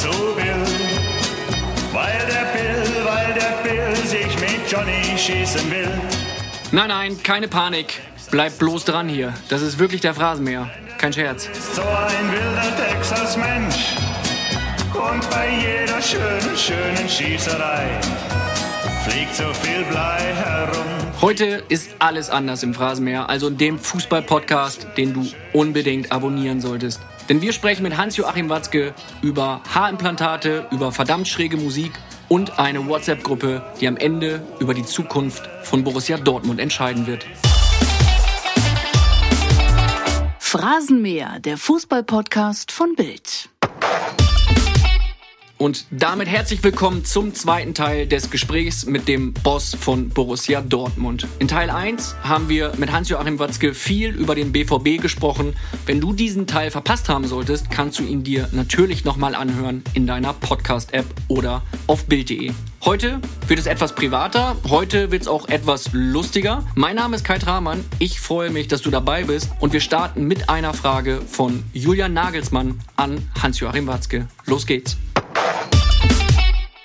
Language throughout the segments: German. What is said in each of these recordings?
so will. Weil der Bill, weil der Bill sich mit Johnny schießen will. Nein, nein, keine Panik. Bleib bloß dran hier. Das ist wirklich der Phrasenmäher. Kein Scherz. Ist so ein wilder Texas-Mensch. Und bei jeder schönen, schönen Schießerei fliegt so viel Blei herum. Heute ist alles anders im Phrasenmäher, also in dem Fußball-Podcast, den du unbedingt abonnieren solltest. Denn wir sprechen mit Hans-Joachim Watzke über Haarimplantate, über verdammt schräge Musik und eine WhatsApp-Gruppe, die am Ende über die Zukunft von Borussia Dortmund entscheiden wird. Phrasenmäher, der Fußball-Podcast von Bild. Und damit herzlich willkommen zum zweiten Teil des Gesprächs mit dem Boss von Borussia Dortmund. In Teil 1 haben wir mit Hans-Joachim Watzke viel über den BVB gesprochen. Wenn du diesen Teil verpasst haben solltest, kannst du ihn dir natürlich nochmal anhören in deiner Podcast-App oder auf Bild.de. Heute wird es etwas privater, heute wird es auch etwas lustiger. Mein Name ist Kai Tramann, ich freue mich, dass du dabei bist und wir starten mit einer Frage von Julian Nagelsmann an Hans-Joachim Watzke. Los geht's.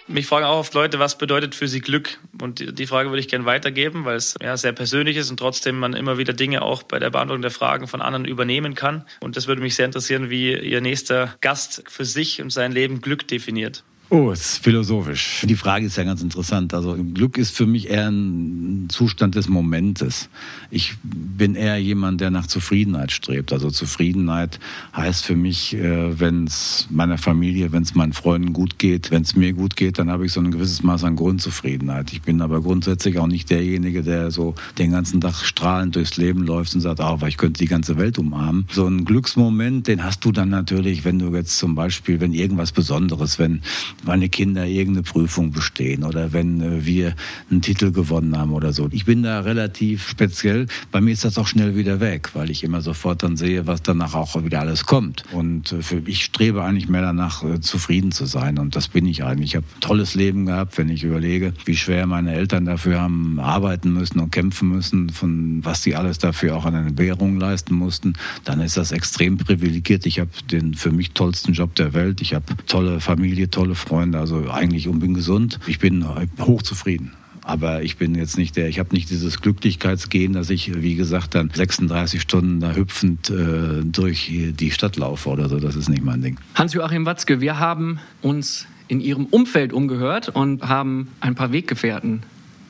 Mich fragen auch oft Leute, was bedeutet für sie Glück? Und die Frage würde ich gerne weitergeben, weil es ja sehr persönlich ist und trotzdem man immer wieder Dinge auch bei der Beantwortung der Fragen von anderen übernehmen kann. Und das würde mich sehr interessieren, wie Ihr nächster Gast für sich und sein Leben Glück definiert. Oh, ist philosophisch. Die Frage ist ja ganz interessant. Also Glück ist für mich eher ein Zustand des Momentes. Ich bin eher jemand, der nach Zufriedenheit strebt. Also Zufriedenheit heißt für mich, äh, wenn es meiner Familie, wenn es meinen Freunden gut geht, wenn es mir gut geht, dann habe ich so ein gewisses Maß an Grundzufriedenheit. Ich bin aber grundsätzlich auch nicht derjenige, der so den ganzen Tag strahlend durchs Leben läuft und sagt, oh, ich könnte die ganze Welt umarmen. So ein Glücksmoment, den hast du dann natürlich, wenn du jetzt zum Beispiel, wenn irgendwas Besonderes, wenn meine Kinder irgendeine Prüfung bestehen oder wenn äh, wir einen Titel gewonnen haben oder so. Ich bin da relativ speziell. Bei mir ist das auch schnell wieder weg, weil ich immer sofort dann sehe, was danach auch wieder alles kommt. Und äh, für, ich strebe eigentlich mehr danach, äh, zufrieden zu sein. Und das bin ich eigentlich. Ich habe ein tolles Leben gehabt, wenn ich überlege, wie schwer meine Eltern dafür haben arbeiten müssen und kämpfen müssen, von was sie alles dafür auch an Entbehrungen leisten mussten. Dann ist das extrem privilegiert. Ich habe den für mich tollsten Job der Welt. Ich habe tolle Familie, tolle Freunde, also eigentlich und bin gesund. Ich bin hochzufrieden. Aber ich bin jetzt nicht der, ich habe nicht dieses Glücklichkeitsgehen, dass ich, wie gesagt, dann 36 Stunden da hüpfend äh, durch die Stadt laufe oder so. Das ist nicht mein Ding. Hans-Joachim Watzke, wir haben uns in Ihrem Umfeld umgehört und haben ein paar Weggefährten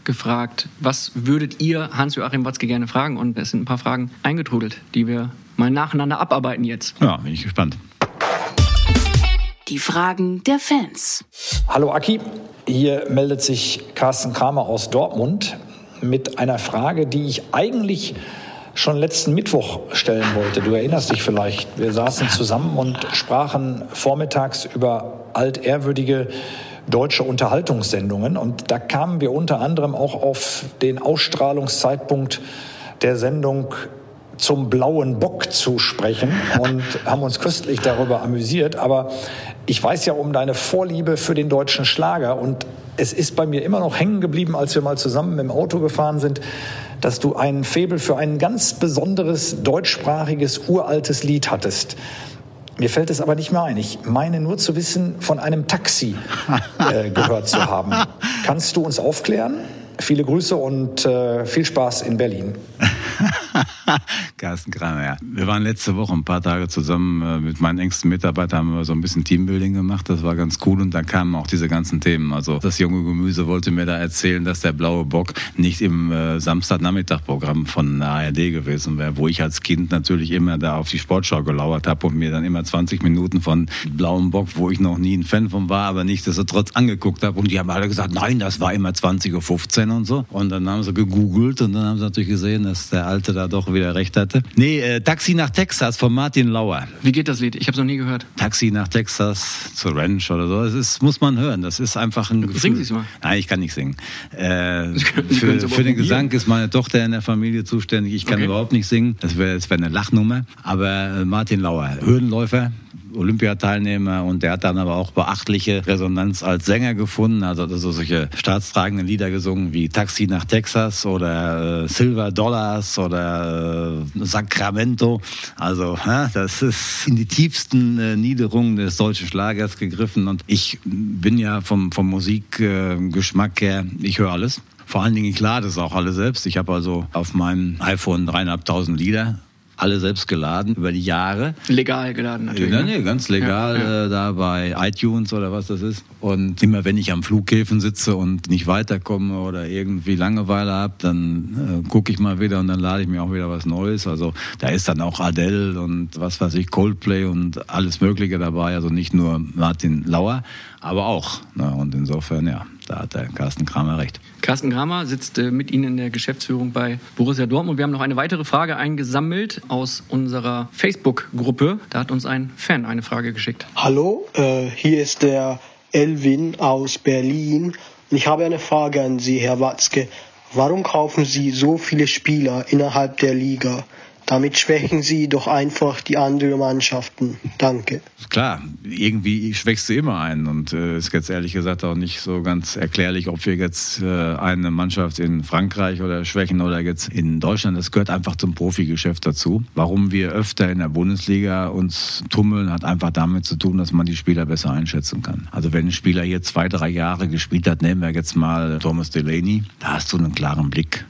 gefragt, was würdet ihr Hans-Joachim Watzke gerne fragen? Und es sind ein paar Fragen eingetrudelt, die wir mal nacheinander abarbeiten jetzt. Ja, bin ich gespannt. Die Fragen der Fans. Hallo Aki, hier meldet sich Carsten Kramer aus Dortmund mit einer Frage, die ich eigentlich schon letzten Mittwoch stellen wollte. Du erinnerst dich vielleicht, wir saßen zusammen und sprachen vormittags über altehrwürdige deutsche Unterhaltungssendungen und da kamen wir unter anderem auch auf den Ausstrahlungszeitpunkt der Sendung zum blauen Bock zu sprechen und haben uns köstlich darüber amüsiert. Aber ich weiß ja um deine Vorliebe für den deutschen Schlager und es ist bei mir immer noch hängen geblieben, als wir mal zusammen im Auto gefahren sind, dass du einen Febel für ein ganz besonderes deutschsprachiges uraltes Lied hattest. Mir fällt es aber nicht mehr ein. Ich meine nur zu wissen, von einem Taxi äh, gehört zu haben. Kannst du uns aufklären? Viele Grüße und äh, viel Spaß in Berlin. Carsten Kramer, ja. Wir waren letzte Woche ein paar Tage zusammen äh, mit meinen engsten Mitarbeitern, haben wir so ein bisschen Teambuilding gemacht. Das war ganz cool und da kamen auch diese ganzen Themen. Also das junge Gemüse wollte mir da erzählen, dass der blaue Bock nicht im äh, Samstagnachmittagprogramm von ARD gewesen wäre, wo ich als Kind natürlich immer da auf die Sportschau gelauert habe und mir dann immer 20 Minuten von blauem Bock, wo ich noch nie ein Fan von war, aber nichtsdestotrotz angeguckt habe. Und die haben alle gesagt, nein, das war immer 20.15 Uhr und so. Und dann haben sie gegoogelt und dann haben sie natürlich gesehen, dass der Alte da doch wieder recht hatte. Nee, äh, Taxi nach Texas von Martin Lauer. Wie geht das Lied? Ich habe es noch nie gehört. Taxi nach Texas zur Ranch oder so. Das ist, muss man hören. Das ist einfach ein Gefühl. Singen Sie es mal. Nein, ich kann nicht singen. Äh, für für den. Gesang ist meine Tochter in der Familie zuständig. Ich kann Okay. überhaupt nicht singen. Das wäre wär eine Lachnummer. Aber äh, Martin Lauer, Hürdenläufer, Olympiateilnehmer und der hat dann aber auch beachtliche Resonanz als Sänger gefunden. Also so solche staatstragenden Lieder gesungen wie Taxi nach Texas oder äh, Silver Dollars oder äh, Sacramento. Also das ist in die tiefsten äh, Niederungen des deutschen Schlagers gegriffen und ich bin ja vom, vom Musikgeschmack her, ich höre alles. Vor allen Dingen, ich lade es auch alle selbst. Ich habe also auf meinem iPhone dreieinhalbtausend Lieder alle selbst geladen über die Jahre. Legal geladen natürlich. Ja, nee, ganz legal ja, ja. Äh, da bei iTunes oder was das ist. Und immer wenn ich am Flughäfen sitze und nicht weiterkomme oder irgendwie Langeweile habe, dann äh, gucke ich mal wieder und dann lade ich mir auch wieder was Neues. Also da ist dann auch Adele und was weiß ich, Coldplay und alles Mögliche dabei. Also nicht nur Martin Lauer, aber auch. Ne? Und insofern, ja, da hat der Carsten Kramer recht. Carsten Kramer sitzt äh, mit Ihnen in der Geschäftsführung bei Borussia Dortmund. Wir haben noch eine weitere Frage eingesammelt aus unserer Facebook-Gruppe. Da hat uns ein Fan eine Frage geschickt. Hallo, äh, hier ist der Elvin aus Berlin. Und ich habe eine Frage an Sie, Herr Watzke. Warum kaufen Sie so viele Spieler innerhalb der Liga? Damit schwächen sie doch einfach die anderen Mannschaften. Danke. Klar, irgendwie schwächst du immer einen und äh, ist jetzt ehrlich gesagt auch nicht so ganz erklärlich, ob wir jetzt äh, eine Mannschaft in Frankreich oder schwächen oder jetzt in Deutschland. Das gehört einfach zum Profigeschäft dazu. Warum wir öfter in der Bundesliga uns tummeln, hat einfach damit zu tun, dass man die Spieler besser einschätzen kann. Also wenn ein Spieler hier zwei, drei Jahre gespielt hat, nehmen wir jetzt mal Thomas Delaney, da hast du einen klaren Blick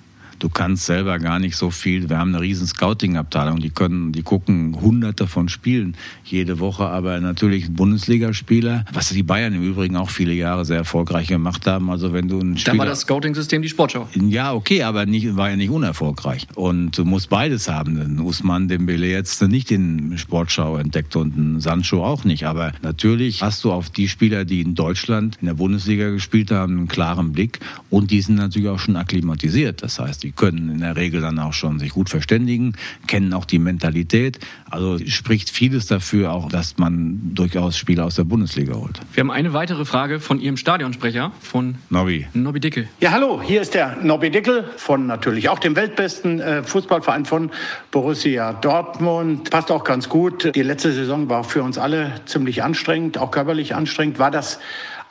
du kannst selber gar nicht so viel. Wir haben eine riesen Scouting-Abteilung, die können, die gucken hunderte von Spielen jede Woche, aber natürlich Bundesligaspieler, was die Bayern im Übrigen auch viele Jahre sehr erfolgreich gemacht haben. Also wenn du ein Spieler, Da war das Scouting-System die Sportschau. Ja, okay, aber nicht, war ja nicht unerfolgreich. Und du musst beides haben. Denn Usman Dembele jetzt nicht in Sportschau entdeckt und ein Sancho auch nicht. Aber natürlich hast du auf die Spieler, die in Deutschland in der Bundesliga gespielt haben, einen klaren Blick und die sind natürlich auch schon akklimatisiert. Das heißt, die können in der Regel dann auch schon sich gut verständigen, kennen auch die Mentalität. Also spricht vieles dafür auch, dass man durchaus Spieler aus der Bundesliga holt. Wir haben eine weitere Frage von Ihrem Stadionsprecher, von Nobby. Nobby Dickel. Ja, hallo, hier ist der Nobby Dickel von natürlich auch dem weltbesten äh, Fußballverein von Borussia Dortmund. Passt auch ganz gut. Die letzte Saison war für uns alle ziemlich anstrengend, auch körperlich anstrengend. War das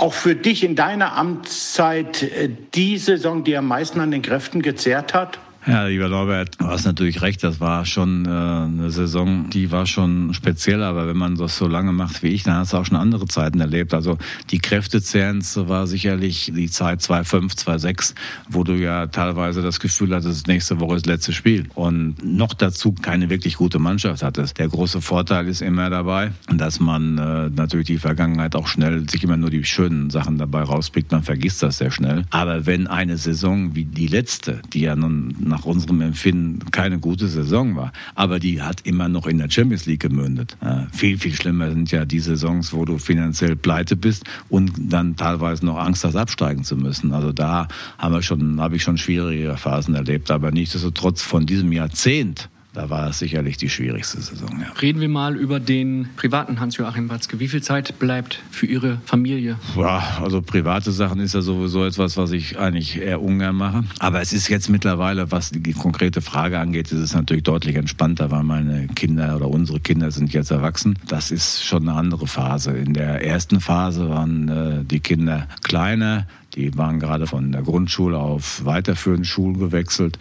auch für dich in deiner Amtszeit äh, die Saison, die am meisten an den Kräften gezehrt hat? Ja, lieber Norbert, du hast natürlich recht, das war schon äh, eine Saison, die war schon speziell, aber wenn man das so lange macht wie ich, dann hast du auch schon andere Zeiten erlebt. Also die Kräftezerrens war sicherlich die Zeit 2,5, 2,6, wo du ja teilweise das Gefühl hattest, nächste Woche ist das letzte Spiel und noch dazu keine wirklich gute Mannschaft hattest. Der große Vorteil ist immer dabei, dass man äh, natürlich die Vergangenheit auch schnell sich immer nur die schönen Sachen dabei rauspickt, man vergisst das sehr schnell. Aber wenn eine Saison wie die letzte, die ja nun nach unserem Empfinden keine gute Saison war. Aber die hat immer noch in der Champions League gemündet. Äh, viel, viel schlimmer sind ja die Saisons, wo du finanziell pleite bist und dann teilweise noch Angst hast, absteigen zu müssen. Also da haben wir schon, habe ich schon schwierige Phasen erlebt. Aber nichtsdestotrotz von diesem Jahrzehnt da war es sicherlich die schwierigste Saison. Ja. Reden wir mal über den privaten Hans-Joachim Watzke. Wie viel Zeit bleibt für Ihre Familie? Ja, also private Sachen ist ja sowieso etwas, was ich eigentlich eher ungern mache. Aber es ist jetzt mittlerweile, was die konkrete Frage angeht, ist es natürlich deutlich entspannter, weil meine Kinder oder unsere Kinder sind jetzt erwachsen. Das ist schon eine andere Phase. In der ersten Phase waren äh, die Kinder kleiner. Die waren gerade von der Grundschule auf weiterführende Schulen gewechselt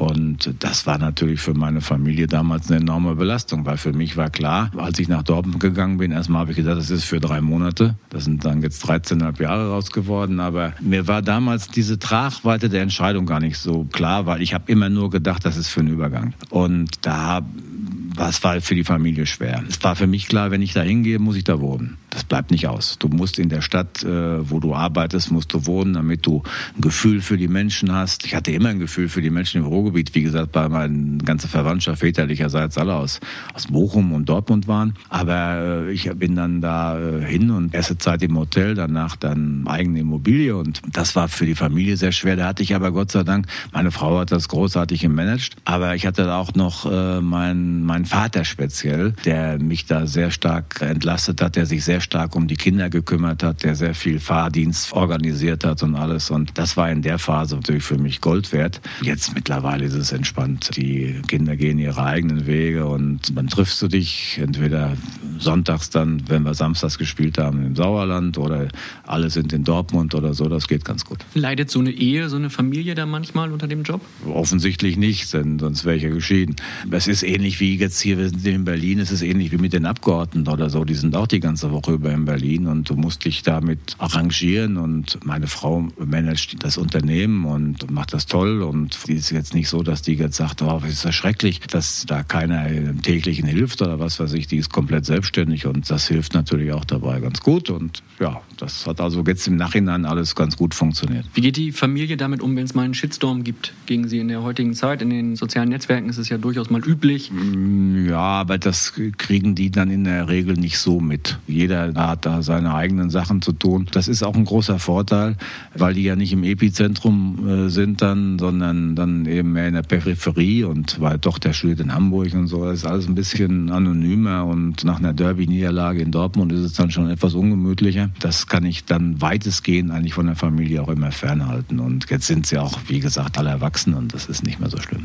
und das war natürlich für meine Familie damals eine enorme Belastung, weil für mich war klar, als ich nach Dortmund gegangen bin, erstmal habe ich gesagt, das ist für drei Monate. Das sind dann jetzt 13,5 Jahre raus geworden. Aber mir war damals diese Tragweite der Entscheidung gar nicht so klar, weil ich habe immer nur gedacht, das ist für einen Übergang. Und da war für die Familie schwer. Es war für mich klar, wenn ich da hingehe, muss ich da wohnen. Das bleibt nicht aus. Du musst in der Stadt, äh, wo du arbeitest, musst du wohnen, damit du ein Gefühl für die Menschen hast. Ich hatte immer ein Gefühl für die Menschen im Ruhrgebiet. Wie gesagt, bei meiner ganzen Verwandtschaft väterlicherseits alle aus, aus Bochum und Dortmund waren. Aber äh, ich bin dann da äh, hin und erste Zeit im Hotel, danach dann eigene Immobilie. Und das war für die Familie sehr schwer. Da hatte ich aber Gott sei Dank, meine Frau hat das großartig gemanagt. Aber ich hatte auch noch äh, mein, mein Vater speziell, der mich da sehr stark entlastet hat, der sich sehr sehr stark um die Kinder gekümmert hat, der sehr viel Fahrdienst organisiert hat und alles. Und das war in der Phase natürlich für mich Gold wert. Jetzt mittlerweile ist es entspannt. Die Kinder gehen ihre eigenen Wege und dann triffst du dich entweder sonntags dann, wenn wir samstags gespielt haben, im Sauerland oder alle sind in Dortmund oder so. Das geht ganz gut. Leidet so eine Ehe, so eine Familie da manchmal unter dem Job? Offensichtlich nicht, denn sonst wäre ich ja geschieden. Es ist ähnlich wie jetzt hier, wir sind in Berlin, es ist ähnlich wie mit den Abgeordneten oder so. Die sind auch die ganze Woche über in Berlin und du musst dich damit arrangieren und meine Frau managt das Unternehmen und macht das toll und die ist jetzt nicht so, dass die jetzt sagt, oh, ist das schrecklich, dass da keiner im täglichen hilft oder was weiß ich. Die ist komplett selbstständig und das hilft natürlich auch dabei ganz gut und ja, das hat also jetzt im Nachhinein alles ganz gut funktioniert. Wie geht die Familie damit um, wenn es mal einen Shitstorm gibt gegen sie in der heutigen Zeit? In den sozialen Netzwerken ist es ja durchaus mal üblich. Mm, ja, aber das kriegen die dann in der Regel nicht so mit. Jeder hat da seine eigenen Sachen zu tun. Das ist auch ein großer Vorteil, weil die ja nicht im Epizentrum äh, sind dann, sondern dann eben mehr in der Peripherie und weil doch der studiert in Hamburg und so. Das ist alles ein bisschen anonymer und nach einer Derby-Niederlage in Dortmund ist es dann schon etwas ungemütlicher. Das kann ich dann weitestgehend eigentlich von der Familie auch immer fernhalten. Und jetzt sind sie auch, wie gesagt, alle erwachsen und das ist nicht mehr so schlimm.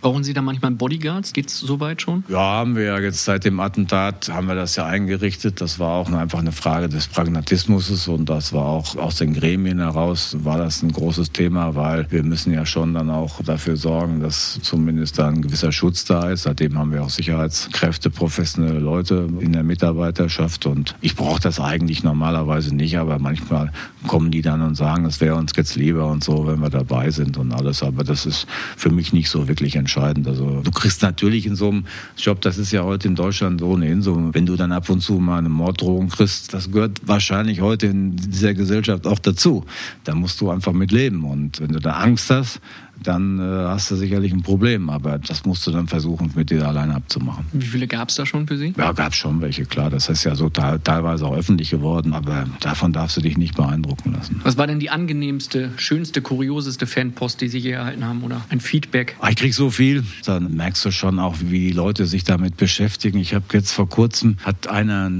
Brauchen Sie da manchmal Bodyguards? Geht's soweit schon? Ja, haben wir ja jetzt seit dem Attentat haben wir das ja eingerichtet. Das war auch einfach eine Frage des Pragmatismus und das war auch aus den Gremien heraus war das ein großes Thema, weil wir müssen ja schon dann auch dafür sorgen, dass zumindest da ein gewisser Schutz da ist. Seitdem haben wir auch Sicherheitskräfte, professionelle Leute in der Mitarbeiterschaft und ich brauche das eigentlich normalerweise nicht, aber manchmal kommen die dann und sagen, es wäre uns jetzt lieber und so, wenn wir dabei sind und alles. Aber das ist für mich nicht so wirklich entscheidend entscheidend. Also du kriegst natürlich in so einem Job, das ist ja heute in Deutschland ohnehin so, wenn du dann ab und zu mal eine Morddrohung kriegst, das gehört wahrscheinlich heute in dieser Gesellschaft auch dazu. Da musst du einfach mit leben. Und wenn du da Angst hast, dann äh, hast du sicherlich ein Problem. Aber das musst du dann versuchen, mit dir alleine abzumachen. Wie viele gab es da schon für Sie? Ja, gab es schon welche, klar. Das ist ja so teilweise auch öffentlich geworden, aber davon darfst du dich nicht beeindrucken lassen. Was war denn die angenehmste, schönste, kurioseste Fanpost, die Sie je erhalten haben oder ein Feedback? Ah, ich krieg so viel, dann merkst du schon auch, wie die Leute sich damit beschäftigen. Ich habe jetzt vor kurzem, hat einer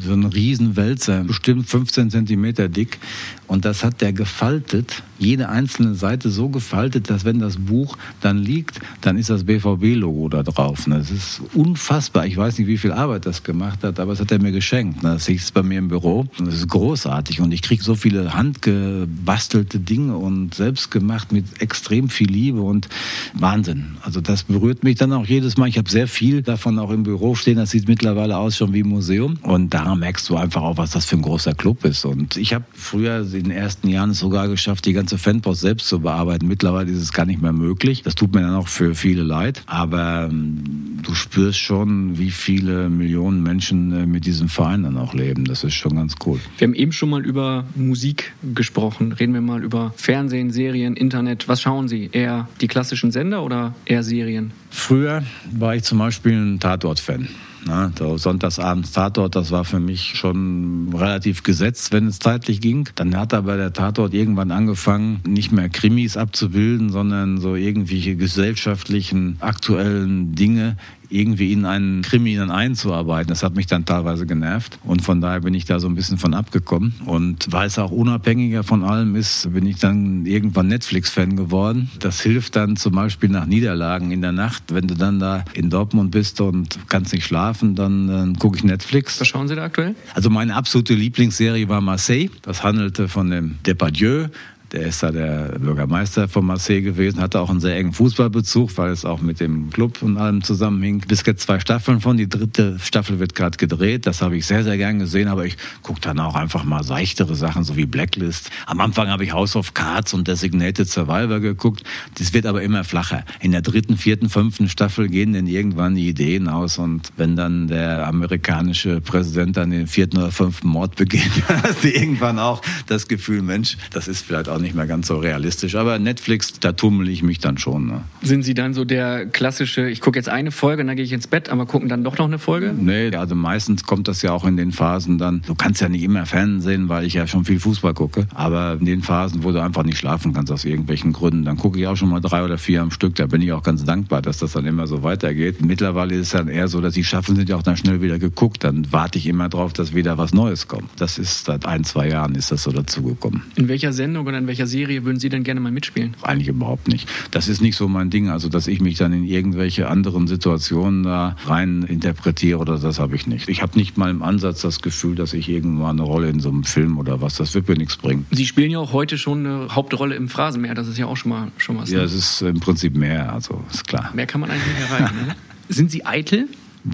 so einen riesen Wälzer, bestimmt 15 Zentimeter dick und das hat der gefaltet, jede einzelne Seite so gefaltet, dass wenn das Buch dann liegt, dann ist das BVB-Logo da drauf. Das ist unfassbar. Ich weiß nicht, wie viel Arbeit das gemacht hat, aber das hat er mir geschenkt. Das hieß bei mir im Büro. Das ist großartig und ich kriege so viele handgebastelte Dinge und selbst gemacht mit extrem viel Liebe und Wahnsinn. Also das berührt mich dann auch jedes Mal. Ich habe sehr viel davon auch im Büro stehen. Das sieht mittlerweile aus schon wie ein Museum und da merkst du einfach auch, was das für ein großer Club ist. Und ich habe früher in den ersten Jahren es sogar geschafft, die ganze Fanpost selbst zu bearbeiten. Mittlerweile ist es gar nicht mehr möglich. Das tut mir dann auch für viele leid. Aber ähm, du spürst schon, wie viele Millionen Menschen äh, mit diesem Verein dann auch leben. Das ist schon ganz cool. Wir haben eben schon mal über Musik gesprochen. Reden wir mal über Fernsehen, Serien, Internet. Was schauen Sie? Eher die klassischen Sender oder eher Serien? Früher war ich zum Beispiel ein Tatort-Fan. Ne? So Sonntagsabends Tatort, das war für mich schon relativ gesetzt, wenn es zeitlich ging. Dann hat aber der Tatort irgendwann angefangen, nicht mehr Krimis abzubilden, sondern so irgendwelche gesellschaftlichen, aktuellen Dinge irgendwie in einen Krimi dann einzuarbeiten. Das hat mich dann teilweise genervt und von daher bin ich da so ein bisschen von abgekommen und weil es auch unabhängiger von allem ist, bin ich dann irgendwann Netflix-Fan geworden. Das hilft dann zum Beispiel nach Niederlagen in der Nacht, wenn du dann da in Dortmund bist und kannst nicht schlafen, dann, dann gucke ich Netflix. Was schauen Sie da aktuell? Also meine absolute Lieblingsserie war Marseille. Das handelte von dem Depardieu, Der ist da der Bürgermeister von Marseille gewesen, hatte auch einen sehr engen Fußballbezug, weil es auch mit dem Club und allem zusammenhing. Bis jetzt zwei Staffeln von. Die dritte Staffel wird gerade gedreht. Das habe ich sehr, sehr gern gesehen, aber ich gucke dann auch einfach mal seichtere Sachen, so wie Blacklist. Am Anfang habe ich House of Cards und Designated Survivor geguckt. Das wird aber immer flacher. In der dritten, vierten, fünften Staffel gehen dann irgendwann die Ideen aus und wenn dann der amerikanische Präsident dann den vierten oder fünften Mord begeht, hast du irgendwann auch das Gefühl, Mensch, das ist vielleicht auch nicht mehr ganz so realistisch. Aber Netflix, da tummel ich mich dann schon. Ne? Sind Sie dann so der klassische, ich gucke jetzt eine Folge und dann gehe ich ins Bett, aber gucken dann doch noch eine Folge? Nee, also meistens kommt das ja auch in den Phasen dann, du kannst ja nicht immer Fernsehen, weil ich ja schon viel Fußball gucke, aber in den Phasen, wo du einfach nicht schlafen kannst aus irgendwelchen Gründen, dann gucke ich auch schon mal drei oder vier am Stück, da bin ich auch ganz dankbar, dass das dann immer so weitergeht. Mittlerweile ist es dann eher so, dass die Schaffen sind ja auch dann schnell wieder geguckt, dann warte ich immer drauf, dass wieder was Neues kommt. Das ist seit ein, zwei Jahren ist das so dazugekommen. In welcher Sendung oder in welcher Serie würden Sie denn gerne mal mitspielen? Eigentlich überhaupt nicht. Das ist nicht so mein Ding, also dass ich mich dann in irgendwelche anderen Situationen da rein interpretiere oder das habe ich nicht. Ich habe nicht mal im Ansatz das Gefühl, dass ich irgendwann eine Rolle in so einem Film oder was, das wird mir nichts bringen. Sie spielen ja auch heute schon eine Hauptrolle im Phrasenmeer, das ist ja auch schon mal schon was. Ja, ne? es ist im Prinzip mehr, also ist klar. Mehr kann man eigentlich nicht erreichen. Ne? Sind Sie eitel?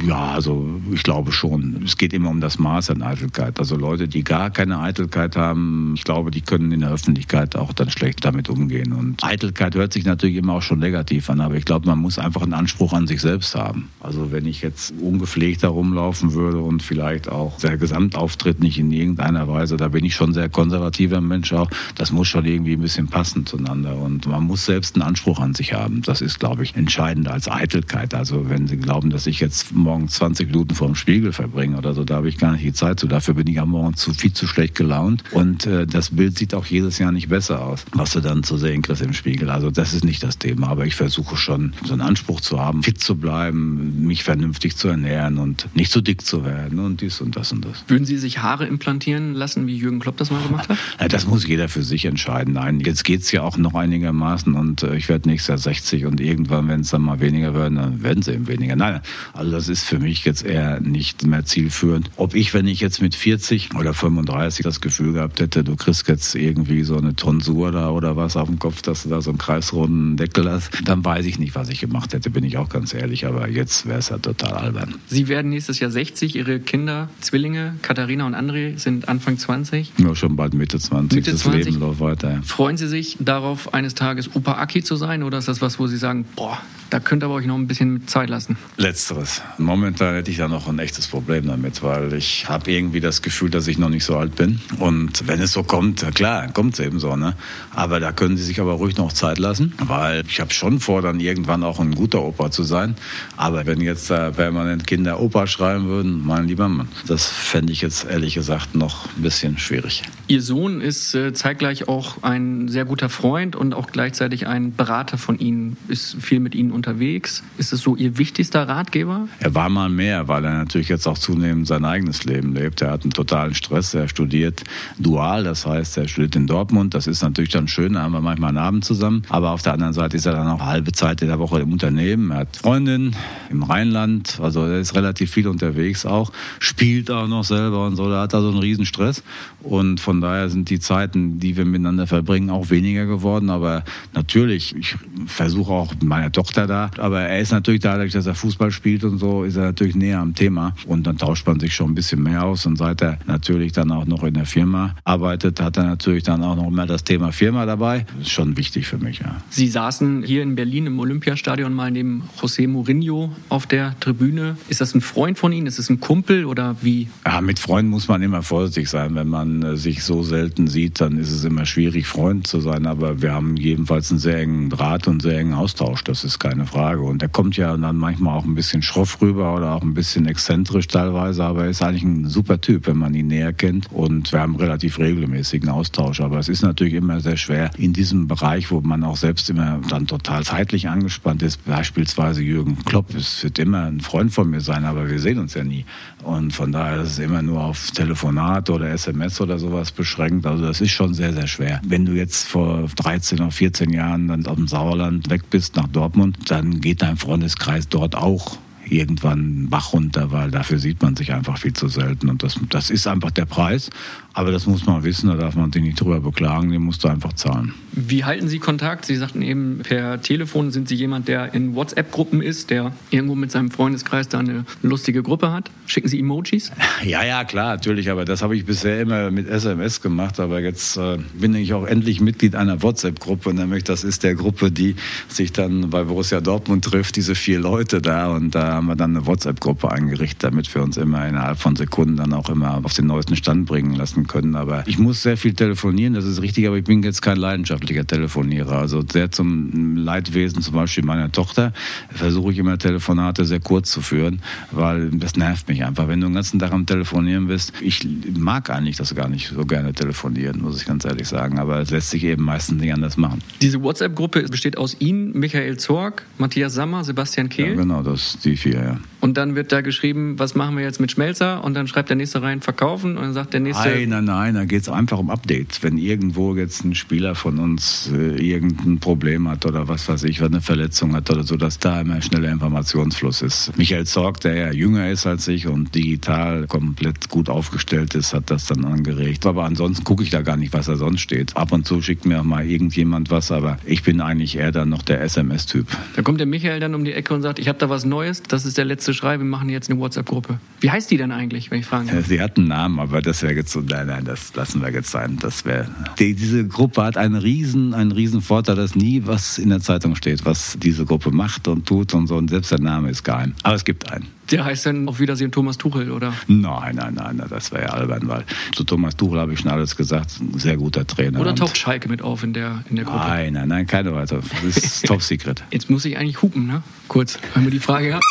Ja, also ich glaube schon. Es geht immer um das Maß an Eitelkeit. Also Leute, die gar keine Eitelkeit haben, ich glaube, die können in der Öffentlichkeit auch dann schlecht damit umgehen. Und Eitelkeit hört sich natürlich immer auch schon negativ an, aber ich glaube, man muss einfach einen Anspruch an sich selbst haben. Also wenn ich jetzt ungepflegt herumlaufen würde und vielleicht auch der Gesamtauftritt nicht in irgendeiner Weise, da bin ich schon sehr konservativer Mensch auch. Das muss schon irgendwie ein bisschen passen zueinander. Und man muss selbst einen Anspruch an sich haben. Das ist, glaube ich, entscheidender als Eitelkeit. Also wenn Sie glauben, dass ich jetzt morgen 20 Minuten vor dem Spiegel verbringe oder so, da habe ich gar nicht die Zeit zu. Dafür bin ich am Morgen zu viel zu schlecht gelaunt. Und äh, das Bild sieht auch jedes Jahr nicht besser aus, was du dann zu sehen kriegst im Spiegel. Also das ist nicht das Thema. Aber ich versuche schon, so einen Anspruch zu haben, fit zu bleiben, mich vernünftig zu ernähren und nicht zu dick zu werden und dies und das und das. Würden Sie sich Haare implantieren lassen, wie Jürgen Klopp das mal gemacht hat? Ja, das muss jeder für sich entscheiden. Nein, jetzt geht's ja auch noch einigermaßen und äh, ich werde nächstes Jahr 60 und irgendwann, wenn es dann mal weniger werden, dann werden sie eben weniger. Nein, also das ist für mich jetzt eher nicht mehr zielführend. Ob ich, wenn ich jetzt mit 40 oder 35 das Gefühl gehabt hätte, du kriegst jetzt irgendwie so eine Tonsur da oder was auf dem Kopf, dass du da so einen kreisrunden Deckel hast, dann weiß ich nicht, was ich gemacht hätte, bin ich auch ganz ehrlich. Aber jetzt wäre es ja total albern. Sie werden nächstes Jahr 60. Ihre Kinder, Zwillinge, Katharina und André, sind Anfang 20. Ja, schon bald Mitte 20. Mitte das 20. Leben läuft weiter. Freuen Sie sich darauf, eines Tages Opa Aki zu sein? Oder ist das was, wo Sie sagen, boah, da könnt ihr aber euch noch ein bisschen Zeit lassen? Letzteres. Momentan hätte ich da noch ein echtes Problem damit, weil ich habe irgendwie das Gefühl, dass ich noch nicht so alt bin. Und wenn es so kommt, klar, kommt es eben so. Ne? Aber da können Sie sich aber ruhig noch Zeit lassen, weil ich habe schon vor, dann irgendwann auch ein guter Opa zu sein. Aber wenn jetzt da permanent Kinder Opa schreiben würden, mein lieber Mann, das fände ich jetzt ehrlich gesagt noch ein bisschen schwierig. Ihr Sohn ist äh, zeitgleich auch ein sehr guter Freund und auch gleichzeitig ein Berater von Ihnen, ist viel mit Ihnen unterwegs. Ist es so Ihr wichtigster Ratgeber? Er war mal mehr, weil er natürlich jetzt auch zunehmend sein eigenes Leben lebt. Er hat einen totalen Stress. Er studiert dual, das heißt, er studiert in Dortmund. Das ist natürlich dann schön, da haben wir manchmal einen Abend zusammen. Aber auf der anderen Seite ist er dann auch halbe Zeit in der Woche im Unternehmen. Er hat Freundin im Rheinland, also er ist relativ viel unterwegs auch, spielt auch noch selber und so. Da hat er so einen riesen Stress. Und von daher sind die Zeiten, die wir miteinander verbringen, auch weniger geworden. Aber natürlich, ich versuche auch mit meiner Tochter da. Aber er ist natürlich dadurch, dass er Fußball spielt und so, ist er natürlich näher am Thema. Und dann tauscht man sich schon ein bisschen mehr aus. Und seit er natürlich dann auch noch in der Firma arbeitet, hat er natürlich dann auch noch immer das Thema Firma dabei. Das ist schon wichtig für mich, ja. Sie saßen hier in Berlin im Olympiastadion mal neben José Mourinho auf der Tribüne. Ist das ein Freund von Ihnen? Ist es ein Kumpel oder wie? Ja, mit Freunden muss man immer vorsichtig sein. Wenn man äh, sich so selten sieht, dann ist es immer schwierig, Freund zu sein. Aber wir haben jedenfalls einen sehr engen Draht und sehr engen Austausch. Das ist keine Frage. Und er kommt ja dann manchmal auch ein bisschen schroff rüber oder auch ein bisschen exzentrisch teilweise. Aber er ist eigentlich ein super Typ, wenn man ihn näher kennt. Und wir haben relativ regelmäßigen Austausch. Aber es ist natürlich immer sehr schwer in diesem Bereich, wo man auch selbst immer dann total zeitlich angespannt ist. Beispielsweise Jürgen Klopp. Es wird immer ein Freund von mir sein, aber wir sehen uns ja nie. Und von daher ist es immer nur auf Telefonat oder SMS oder sowas beschränkt. Also das ist schon sehr, sehr schwer. Wenn du jetzt vor 13 oder 14 Jahren dann aus dem Sauerland weg bist nach Dortmund, dann geht dein Freundeskreis dort auch irgendwann Bach runter, weil dafür sieht man sich einfach viel zu selten. Und das, das ist einfach der Preis. Aber das muss man wissen, da darf man sich nicht drüber beklagen, den musst du einfach zahlen. Wie halten Sie Kontakt? Sie sagten eben, per Telefon sind Sie jemand, der in WhatsApp-Gruppen ist, der irgendwo mit seinem Freundeskreis da eine lustige Gruppe hat. Schicken Sie Emojis? Ja, ja, klar, natürlich. Aber das habe ich bisher immer mit SMS gemacht. Aber jetzt äh, bin ich auch endlich Mitglied einer WhatsApp-Gruppe. Nämlich das ist der Gruppe, die sich dann bei Borussia Dortmund trifft, diese vier Leute da. Und da haben wir dann eine WhatsApp-Gruppe eingerichtet, damit wir uns immer innerhalb von Sekunden dann auch immer auf den neuesten Stand bringen lassen können. Aber ich muss sehr viel telefonieren, das ist richtig, aber ich bin jetzt kein leidenschaftlicher Telefonierer. Also sehr zum Leidwesen zum Beispiel meiner Tochter versuche ich immer Telefonate sehr kurz zu führen, weil das nervt mich einfach. Wenn du den ganzen Tag am Telefonieren bist, ich mag eigentlich das gar nicht so gerne telefonieren, muss ich ganz ehrlich sagen. Aber es lässt sich eben meistens nicht anders machen. Diese WhatsApp-Gruppe besteht aus Ihnen, Michael Zorg, Matthias Sammer, Sebastian Kehl. Ja, genau, das die vier, ja. Und dann wird da geschrieben, was machen wir jetzt mit Schmelzer? Und dann schreibt der nächste rein, verkaufen. Und dann sagt der nächste. Nein, nein, nein, da geht es einfach um Updates. Wenn irgendwo jetzt ein Spieler von uns äh, irgendein Problem hat oder was weiß ich, eine Verletzung hat oder so, dass da immer schneller Informationsfluss ist. Michael Zorg, der ja jünger ist als ich und digital komplett gut aufgestellt ist, hat das dann angeregt. Aber ansonsten gucke ich da gar nicht, was da sonst steht. Ab und zu schickt mir auch mal irgendjemand was, aber ich bin eigentlich eher dann noch der SMS-Typ. Da kommt der Michael dann um die Ecke und sagt, ich habe da was Neues, das ist der letzte Schrei, wir machen jetzt eine WhatsApp-Gruppe. Wie heißt die denn eigentlich, wenn ich fragen darf? Sie hat einen Namen, aber das wäre jetzt so, nein, nein, das lassen wir jetzt sein. Das wäre, die, diese Gruppe hat einen riesen, einen riesen Vorteil, dass nie was in der Zeitung steht, was diese Gruppe macht und tut und so. Und selbst der Name ist geheim. Aber es gibt einen. Der heißt dann auf Wiedersehen Thomas Tuchel, oder? Nein, nein, nein, das wäre ja albern, weil zu Thomas Tuchel habe ich schon alles gesagt. Ein sehr guter Trainer. Oder taucht Schalke mit auf in der, in der Gruppe? Nein, nein, nein, keine weiter. Das ist top secret. Jetzt muss ich eigentlich hupen, ne? Kurz, wenn wir die Frage haben.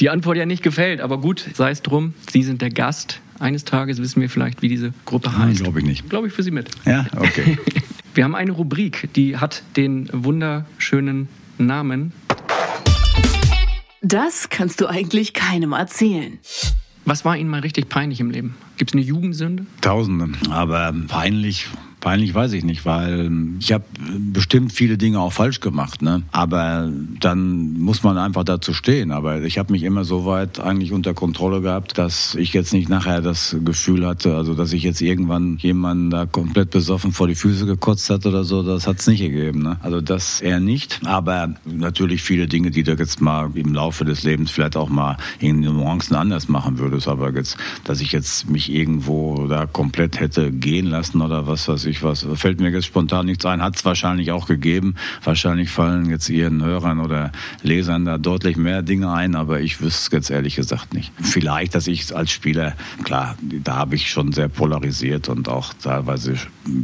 Die Antwort ja nicht gefällt, aber gut, sei es drum. Sie sind der Gast. Eines Tages wissen wir vielleicht, wie diese Gruppe heißt. Glaube ich nicht. Glaube ich für Sie mit. Ja, okay. Wir haben eine Rubrik, die hat den wunderschönen Namen. Das kannst du eigentlich keinem erzählen. Was war Ihnen mal richtig peinlich im Leben? Gibt es eine Jugendsünde? Tausende. Aber peinlich Peinlich weiß ich nicht, weil ich habe bestimmt viele Dinge auch falsch gemacht. Ne? Aber dann muss man einfach dazu stehen. Aber ich habe mich immer so weit eigentlich unter Kontrolle gehabt, dass ich jetzt nicht nachher das Gefühl hatte, also dass ich jetzt irgendwann jemanden da komplett besoffen vor die Füße gekotzt hat oder so. Das hat es nicht gegeben. Ne? Also das eher nicht. Aber natürlich viele Dinge, die du jetzt mal im Laufe des Lebens vielleicht auch mal in Nuancen anders machen würdest. Aber jetzt, dass ich jetzt mich irgendwo da komplett hätte gehen lassen oder was weiß ich, ich was. Fällt mir jetzt spontan nichts ein. Hat es wahrscheinlich auch gegeben. Wahrscheinlich fallen jetzt Ihren Hörern oder Lesern da deutlich mehr Dinge ein, aber ich wüsste es jetzt ehrlich gesagt nicht. Vielleicht, dass ich als Spieler, klar, da habe ich schon sehr polarisiert und auch teilweise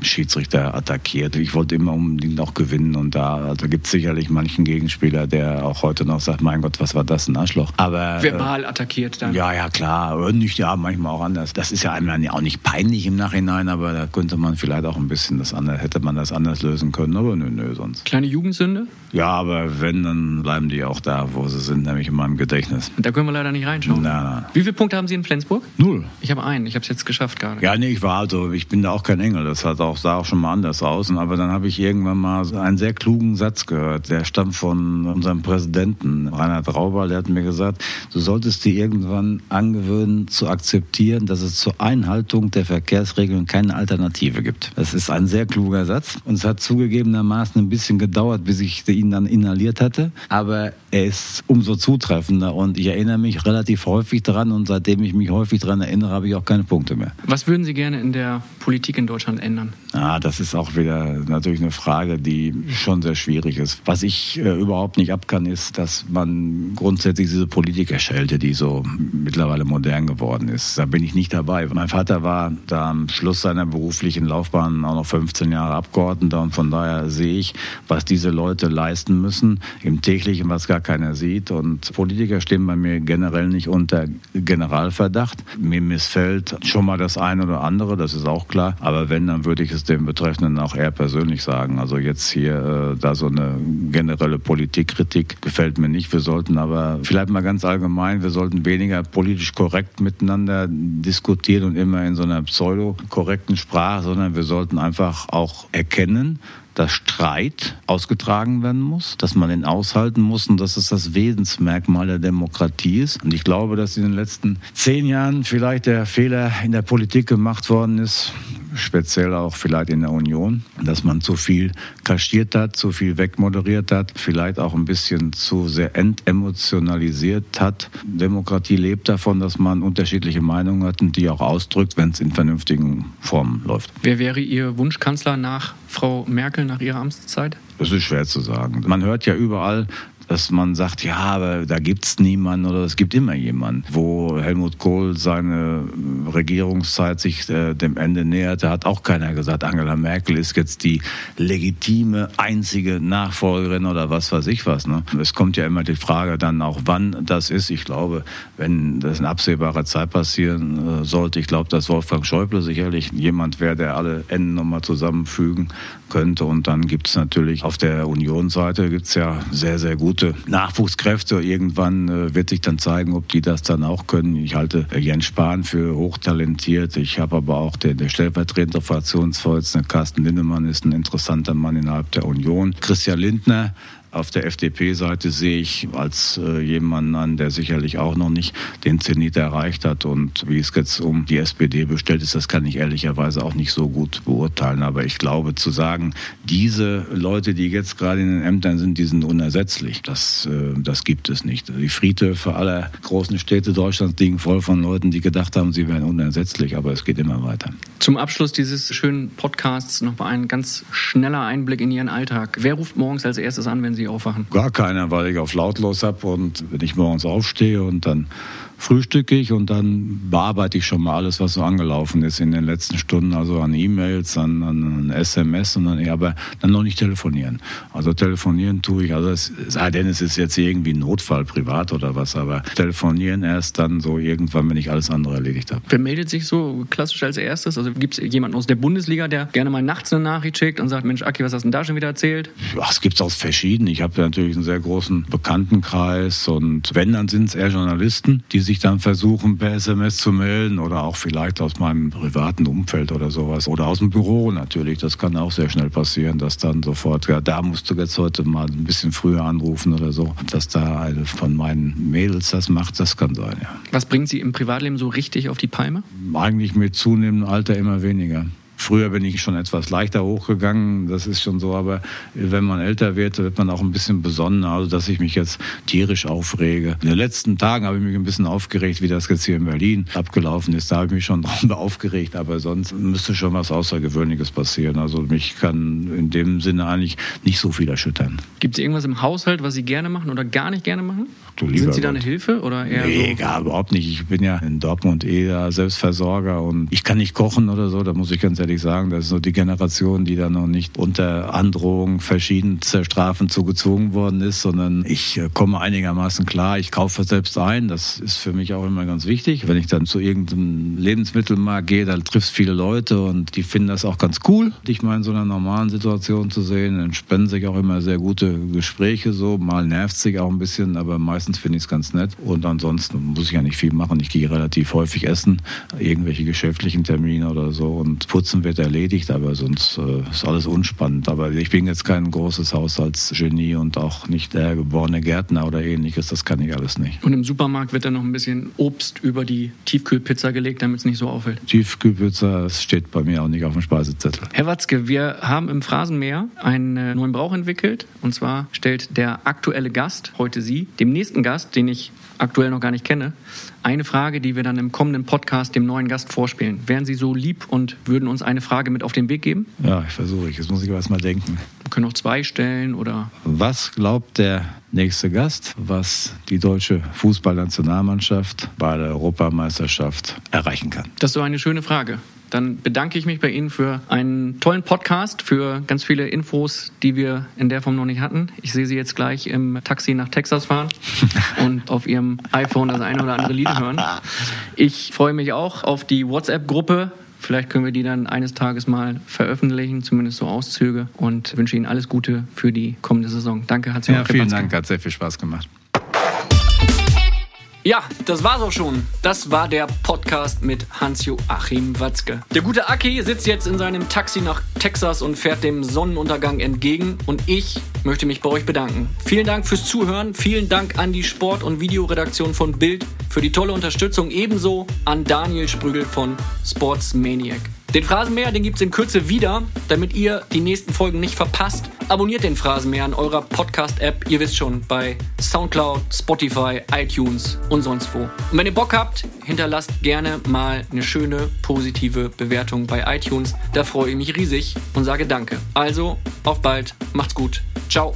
Schiedsrichter attackiert. Ich wollte immer unbedingt auch gewinnen und da also gibt es sicherlich manchen Gegenspieler, der auch heute noch sagt, mein Gott, was war das, ein Arschloch. Aber, Verbal attackiert dann. Ja, ja, klar. Und nicht, ja, manchmal auch anders. Das ist ja einem ja auch nicht peinlich im Nachhinein, aber da könnte man vielleicht auch ein bisschen das anders, hätte man das anders lösen können, aber nö, nö, sonst. Kleine Jugendsünde? Ja, aber wenn, dann bleiben die auch da, wo sie sind, nämlich in meinem Gedächtnis. Da können wir leider nicht reinschauen. Nein, nein. Wie viele Punkte haben Sie in Flensburg? Null. Ich habe einen, ich habe es jetzt geschafft gerade. Ja, nee, ich war also, ich bin da auch kein Engel, das hat auch, sah auch schon mal anders aus. Aber dann habe ich irgendwann mal einen sehr klugen Satz gehört, der stammt von unserem Präsidenten, Reinhard Rauber, der hat mir gesagt, du solltest dir irgendwann angewöhnen zu akzeptieren, dass es zur Einhaltung der Verkehrsregeln keine Alternative gibt. Das ist ein sehr kluger Satz und es hat zugegebenermaßen ein bisschen gedauert, bis ich ihn dann inhaliert hatte, aber er ist umso zutreffender und ich erinnere mich relativ häufig daran und seitdem ich mich häufig daran erinnere, habe ich auch keine Punkte mehr. Was würden Sie gerne in der Politik in Deutschland ändern? Ah, das ist auch wieder natürlich eine Frage, die schon sehr schwierig ist. Was ich äh, überhaupt nicht ab kann, ist, dass man grundsätzlich diese Politikerschelte, die so mittlerweile modern geworden ist, da bin ich nicht dabei. Mein Vater war da am Schluss seiner beruflichen Laufbahn auch noch 15 Jahre Abgeordneter und von daher sehe ich, was diese Leute leisten müssen im täglichen, was gar keiner sieht. Und Politiker stehen bei mir generell nicht unter Generalverdacht. Mir missfällt schon mal das eine oder andere, das ist auch klar. Aber wenn, dann würde ich es dem Betreffenden auch eher persönlich sagen. Also jetzt hier äh, da so eine generelle Politikkritik gefällt mir nicht. Wir sollten aber vielleicht mal ganz allgemein, wir sollten weniger politisch korrekt miteinander diskutieren und immer in so einer pseudo-korrekten Sprache, sondern wir sollten einfach auch erkennen, dass Streit ausgetragen werden muss, dass man ihn aushalten muss und dass es das Wesensmerkmal der Demokratie ist. Und ich glaube, dass in den letzten zehn Jahren vielleicht der Fehler in der Politik gemacht worden ist, speziell auch vielleicht in der Union, dass man zu viel kaschiert hat, zu viel wegmoderiert hat, vielleicht auch ein bisschen zu sehr entemotionalisiert hat. Demokratie lebt davon, dass man unterschiedliche Meinungen hat und die auch ausdrückt, wenn es in vernünftigen Formen läuft. Wer wäre Ihr Wunschkanzler nach Frau Merkel, nach ihrer Amtszeit? Das ist schwer zu sagen. Man hört ja überall, dass man sagt, ja, aber da gibt's niemanden oder es gibt immer jemanden. Wo Helmut Kohl seine Regierungszeit sich äh, dem Ende näherte, hat auch keiner gesagt, Angela Merkel ist jetzt die legitime, einzige Nachfolgerin oder was weiß ich was. Ne? Es kommt ja immer die Frage dann auch, wann das ist. Ich glaube, wenn das in absehbarer Zeit passieren äh, sollte, ich glaube, dass Wolfgang Schäuble sicherlich jemand wäre, der alle Enden nochmal zusammenfügen könnte. Und dann gibt es natürlich auf der Unionsseite gibt's ja sehr, sehr gute Nachwuchskräfte. Irgendwann äh, wird sich dann zeigen, ob die das dann auch können. Ich halte Jens Spahn für hochtalentiert. Ich habe aber auch der, der stellvertretende Fraktionsvorsitzende Carsten Lindemann ist ein interessanter Mann innerhalb der Union. Christian Lindner auf der FDP-Seite sehe ich als äh, jemanden an, der sicherlich auch noch nicht den Zenit erreicht hat. Und wie es jetzt um die SPD bestellt ist, das kann ich ehrlicherweise auch nicht so gut beurteilen. Aber ich glaube, zu sagen, diese Leute, die jetzt gerade in den Ämtern sind, die sind unersetzlich, das, äh, das gibt es nicht. Die Friedhöfe aller großen Städte Deutschlands liegen voll von Leuten, die gedacht haben, sie wären unersetzlich. Aber es geht immer weiter. Zum Abschluss dieses schönen Podcasts noch mal ein ganz schneller Einblick in Ihren Alltag. Wer ruft morgens als erstes an, wenn Sie aufwachen? Gar keiner, weil ich auf lautlos habe und wenn ich morgens aufstehe und dann frühstücke ich und dann bearbeite ich schon mal alles, was so angelaufen ist in den letzten Stunden, also an E-Mails, an, an, SMS und dann, aber dann noch nicht telefonieren. Also telefonieren tue ich, also es sei denn, es ist jetzt irgendwie ein Notfall, privat oder was, aber telefonieren erst dann so irgendwann, wenn ich alles andere erledigt habe. Wer meldet sich so klassisch als erstes? Also gibt es jemanden aus der Bundesliga, der gerne mal nachts eine Nachricht schickt und sagt, Mensch, Aki, was hast du denn da schon wieder erzählt? Ja, es gibt es aus verschiedenen. Ich habe natürlich einen sehr großen Bekanntenkreis und wenn, dann sind es eher Journalisten, die sich dann versuchen, per SMS zu melden oder auch vielleicht aus meinem privaten Umfeld oder sowas. Oder aus dem Büro natürlich. Das kann auch sehr schnell passieren, dass dann sofort, ja, da musst du jetzt heute mal ein bisschen früher anrufen oder so. Dass da eine von meinen Mädels das macht, das kann sein, ja. Was bringt Sie im Privatleben so richtig auf die Palme? Eigentlich mit zunehmendem Alter immer weniger. Früher bin ich schon etwas leichter hochgegangen, das ist schon so, aber wenn man älter wird, wird man auch ein bisschen besonnener, also dass ich mich jetzt tierisch aufrege. In den letzten Tagen habe ich mich ein bisschen aufgeregt, wie das jetzt hier in Berlin abgelaufen ist. Da habe ich mich schon darüber aufgeregt, aber sonst müsste schon was Außergewöhnliches passieren. Also mich kann in dem Sinne eigentlich nicht so viel erschüttern. Gibt es irgendwas im Haushalt, was Sie gerne machen oder gar nicht gerne machen? Du Sind Sie da eine Hilfe oder eher nee, so? gar überhaupt nicht. Ich bin ja in Dortmund eher Selbstversorger und ich kann nicht kochen oder so, da muss ich ganz ehrlich sagen, das ist so die Generation, die da noch nicht unter Androhung verschiedenster Strafen zugezwungen worden ist, sondern ich äh, komme einigermaßen klar. Ich kaufe selbst ein, das ist für mich auch immer ganz wichtig. Wenn ich dann zu irgendeinem Lebensmittelmarkt gehe, dann triffst viele Leute und die finden das auch ganz cool, dich mal in so einer normalen Situation zu sehen. Dann spenden sich auch immer sehr gute Gespräche so. Mal nervt sich auch ein bisschen, aber meistens finde ich es ganz nett. Und ansonsten muss ich ja nicht viel machen. Ich gehe relativ häufig essen, irgendwelche geschäftlichen Termine oder so und putzen wird erledigt, aber sonst äh, ist alles unspannend. Aber ich bin jetzt kein großes Haushaltsgenie und auch nicht der geborene Gärtner oder ähnliches. Das kann ich alles nicht. Und im Supermarkt wird dann noch ein bisschen Obst über die Tiefkühlpizza gelegt, damit es nicht so auffällt. Tiefkühlpizza das steht bei mir auch nicht auf dem Speisezettel. Herr Watzke, wir haben im Phrasenmeer einen äh, neuen Brauch entwickelt. Und zwar stellt der aktuelle Gast, heute Sie, dem nächsten Gast, den ich aktuell noch gar nicht kenne, eine Frage, die wir dann im kommenden Podcast dem neuen Gast vorspielen. Wären Sie so lieb und würden uns eine Frage mit auf den Weg geben? Ja, ich versuche. Jetzt muss ich aber erst mal denken. Wir können auch zwei stellen oder. Was glaubt der nächste Gast, was die deutsche Fußballnationalmannschaft bei der Europameisterschaft erreichen kann? Das ist so eine schöne Frage. Dann bedanke ich mich bei Ihnen für einen tollen Podcast, für ganz viele Infos, die wir in der Form noch nicht hatten. Ich sehe Sie jetzt gleich im Taxi nach Texas fahren und auf Ihrem iPhone das eine oder andere Lied hören. Ich freue mich auch auf die WhatsApp-Gruppe. Vielleicht können wir die dann eines Tages mal veröffentlichen, zumindest so Auszüge. Und wünsche Ihnen alles Gute für die kommende Saison. Danke, hat Ja, vielen Dank, hat sehr viel Spaß gemacht. Ja, das war's auch schon. Das war der Podcast mit Hans-Joachim Watzke. Der gute Aki sitzt jetzt in seinem Taxi nach Texas und fährt dem Sonnenuntergang entgegen. Und ich möchte mich bei euch bedanken. Vielen Dank fürs Zuhören. Vielen Dank an die Sport- und Videoredaktion von Bild für die tolle Unterstützung. Ebenso an Daniel Sprügel von Sportsmaniac. Den Phrasenmäher, den gibt's in Kürze wieder. Damit ihr die nächsten Folgen nicht verpasst, abonniert den Phrasenmäher in eurer Podcast-App. Ihr wisst schon, bei Soundcloud, Spotify, iTunes und sonst wo. Und wenn ihr Bock habt, hinterlasst gerne mal eine schöne, positive Bewertung bei iTunes. Da freue ich mich riesig und sage Danke. Also, auf bald. Macht's gut. Ciao.